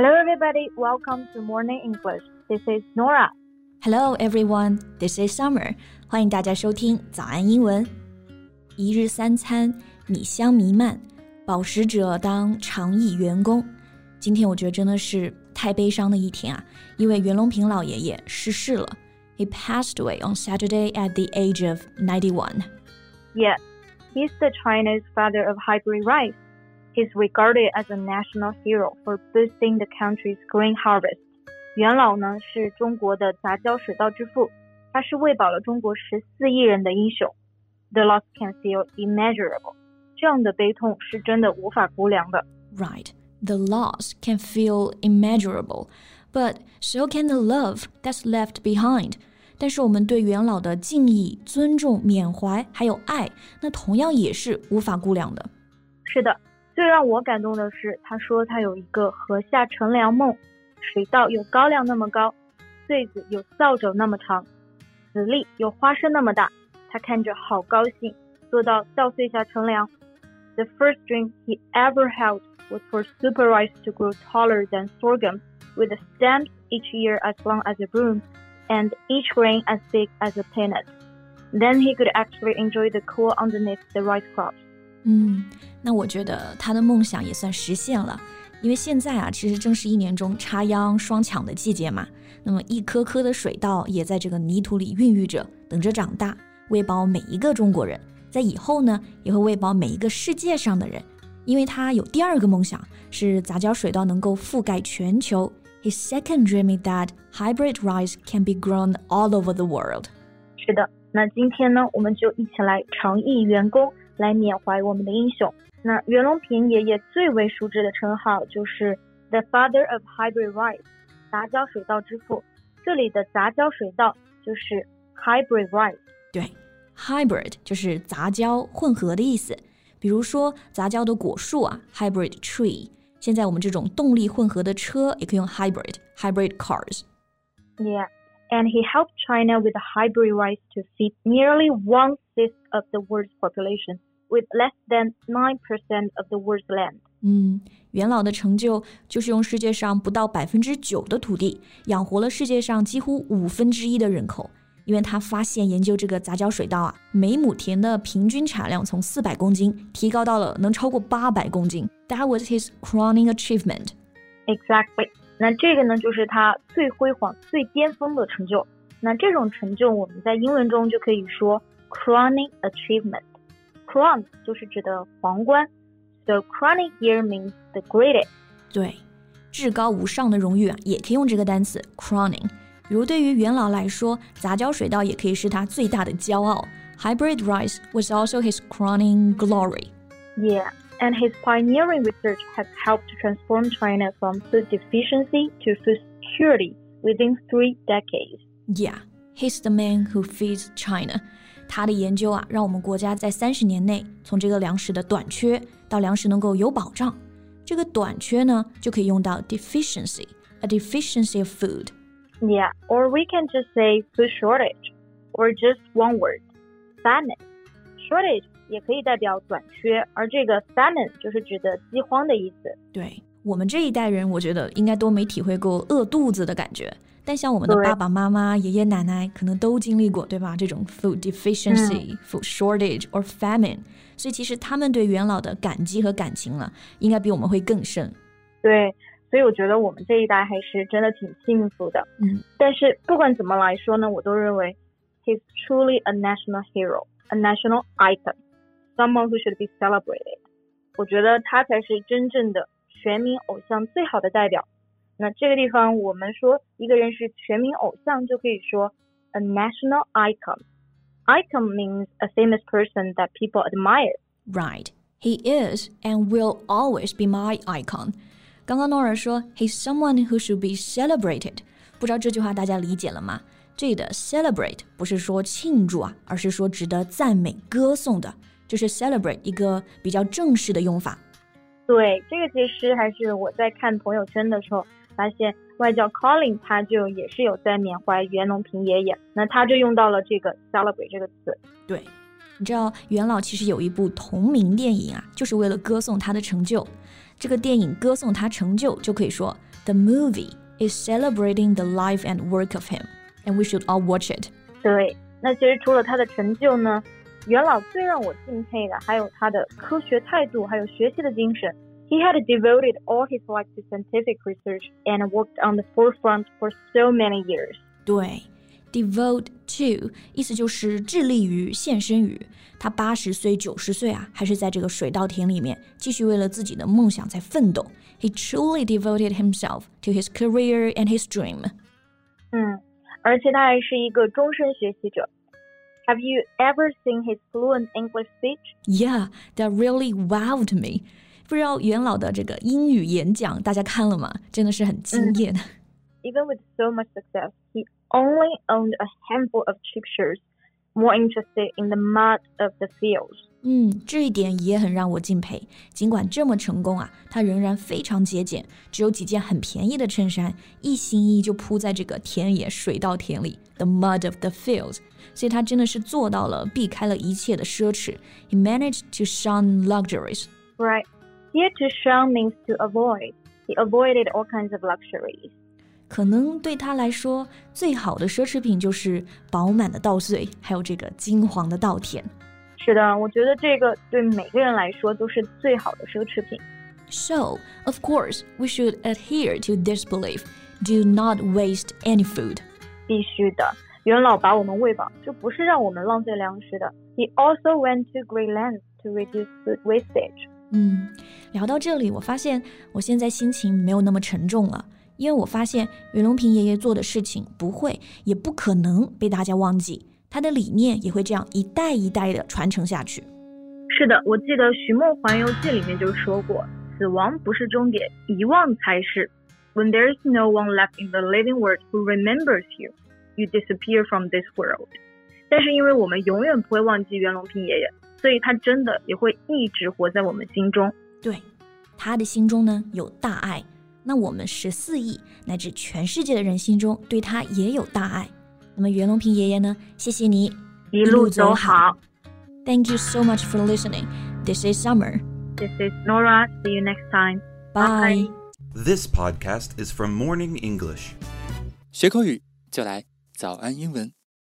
Hello, everybody. Welcome to Morning English. This is Norah. Hello, everyone. This is Summer. 欢迎大家收听早安英文。一日三餐，米香弥漫，饱食者当长忆袁公。今天我觉得真的是太悲伤的一天啊，因为袁隆平老爷爷逝世了。He passed away on Saturday at the age of 91. Yeah, he's the Chinese father of hybrid rice. He's regarded as a national hero for boosting the country's grain harvest. 袁老呢是中国的杂交水稻之父，他是喂饱了中国十四亿人的英雄。The loss can feel immeasurable，这样的悲痛是真的无法估量的。Right, the loss can feel immeasurable, but so can the love that's left behind. 但是我们对袁老的敬意、尊重、缅怀还有爱，那同样也是无法估量的。是的，最让我感动的是，他说他有一个禾下乘凉梦，水稻有高粱那么高，穗子有扫帚那么长，籽粒有花生那么大。他看着好高兴，坐到稻穗下乘凉。The first dream he ever held was for super rice to grow taller than sorghum, with the stems each year as long as a broom, and each grain as big as a peanut. Then he could actually enjoy the cool underneath the rice crops. 嗯，那我觉得他的梦想也算实现了，因为现在啊，其实正是一年中插秧双抢的季节嘛。那么一颗颗的水稻也在这个泥土里孕育着，等着长大，喂饱每一个中国人。在以后呢，也会喂饱每一个世界上的人。因为他有第二个梦想，是杂交水稻能够覆盖全球。His second dream is that hybrid rice can be grown all over the world. 是的，那今天呢，我们就一起来长忆员工。来缅怀我们的英雄。那袁隆平爷爷最为熟知的称号就是 The Father of Hybrid Rice，杂交水稻之父。这里的杂交水稻就是 hybrid rice。对，hybrid 就是杂交、混合的意思。比如说杂交的果树啊，hybrid tree。现在我们这种动力混合的车也可以用 hybrid，hybrid cars。Yeah. And he helped China with the hybrid rice to feed nearly one fifth of the world's population With less than nine percent of the world's land. 嗯，元老的成就就是用世界上不到百分之九的土地养活了世界上几乎五分之一的人口。因为他发现研究这个杂交水稻啊，每亩田的平均产量从四百公斤提高到了能超过八百公斤。That was his crowning achievement. Exactly. 那这个呢，就是他最辉煌、最巅峰的成就。那这种成就，我们在英文中就可以说 crowning achievement。crown 就是指的皇冠，so crowning year means the greatest。对，至高无上的荣誉啊，也可以用这个单词 crowning。比如对于袁老来说，杂交水稻也可以是他最大的骄傲。Hybrid rice was also his crowning glory. Yeah, and his pioneering research has helped to transform China from food deficiency to food security within three decades. Yeah, he's the man who feeds China. 他的研究啊，让我们国家在三十年内从这个粮食的短缺到粮食能够有保障。这个短缺呢，就可以用到 deficiency，a deficiency of food。Yeah, or we can just say food shortage, or just one word, famine. Shortage 也可以代表短缺，而这个 famine 就是指的饥荒的意思。对我们这一代人，我觉得应该都没体会过饿肚子的感觉。但像我们的爸爸妈妈、爷爷奶奶可能都经历过，对吧？这种 food deficiency、嗯、food shortage or famine，所以其实他们对元老的感激和感情呢，应该比我们会更深。对，所以我觉得我们这一代还是真的挺幸福的。嗯，但是不管怎么来说呢，我都认为 he's truly a national hero, a national icon, someone who should be celebrated。我觉得他才是真正的全民偶像最好的代表。那这个地方我们说一个人是全民偶像，就可以说 a national icon. Icon means a famous person that people admire. Right. He is and will always be my icon. 刚刚 Norah 说 he's someone who should be celebrated。不知道这句话大家理解了吗？这里的 celebrate 不是说庆祝啊，而是说值得赞美、歌颂的。这是 celebrate 一个比较正式的用法。对，这个其实还是我在看朋友圈的时候发现外教 Colin 他就也是有在缅怀袁隆平爷爷，那他就用到了这个 celebrate 这个词。对，你知道袁老其实有一部同名电影啊，就是为了歌颂他的成就。这个电影歌颂他成就，就可以说 the movie is celebrating the life and work of him, and we should all watch it. 对，那其实除了他的成就呢，袁老最让我敬佩的还有他的科学态度，还有学习的精神。He had devoted all his life to scientific research and worked on the forefront for so many years. 对，devote to 意思就是致力于、献身于。他八十岁、九十岁啊，还是在这个水稻田里面继续为了自己的梦想在奋斗。He truly devoted himself to his career and his dream. 嗯，而且他还是一个终身学习者。have you ever seen his fluent English speech? Yeah, that really wowed me. 不知道袁老的这个英语演讲大家看了吗？真的是很惊艳。Even with so much success, he only owned a handful of cheap shirts more interested in the mud of the fields. 嗯，这一点也很让我敬佩。尽管这么成功啊，他仍然非常节俭，只有几件很便宜的衬衫，一心一意就铺在这个田野水稻田里，the mud of the fields。所以他真的是做到了避开了一切的奢侈。He managed to shun luxuries. Right. Here to shun means to avoid. He avoided all kinds of luxuries. 可能对他来说，最好的奢侈品就是饱满的稻穗，还有这个金黄的稻田。是的，我觉得这个对每个人来说都是最好的奢侈品。So, of course, we should adhere to this belief: do not waste any food. 必须的，元老把我们喂饱，就不是让我们浪费粮食的。He also went to great lengths to reduce food wastage. 嗯，聊到这里，我发现我现在心情没有那么沉重了。因为我发现袁隆平爷爷做的事情不会也不可能被大家忘记，他的理念也会这样一代一代的传承下去。是的，我记得《寻梦环游记》里面就说过，死亡不是终点，遗忘才是。When there is no one left in the living world who remembers you, you disappear from this world。但是因为我们永远不会忘记袁隆平爷爷，所以他真的也会一直活在我们心中。对，他的心中呢有大爱。那我们十四亿乃至全世界的人心中对他也有大爱。那么袁隆平爷爷呢？谢谢你一路走好。Thank you so much for listening. This is Summer. This is Nora. See you next time. Bye. This podcast is from Morning English. 学口语就来早安英文。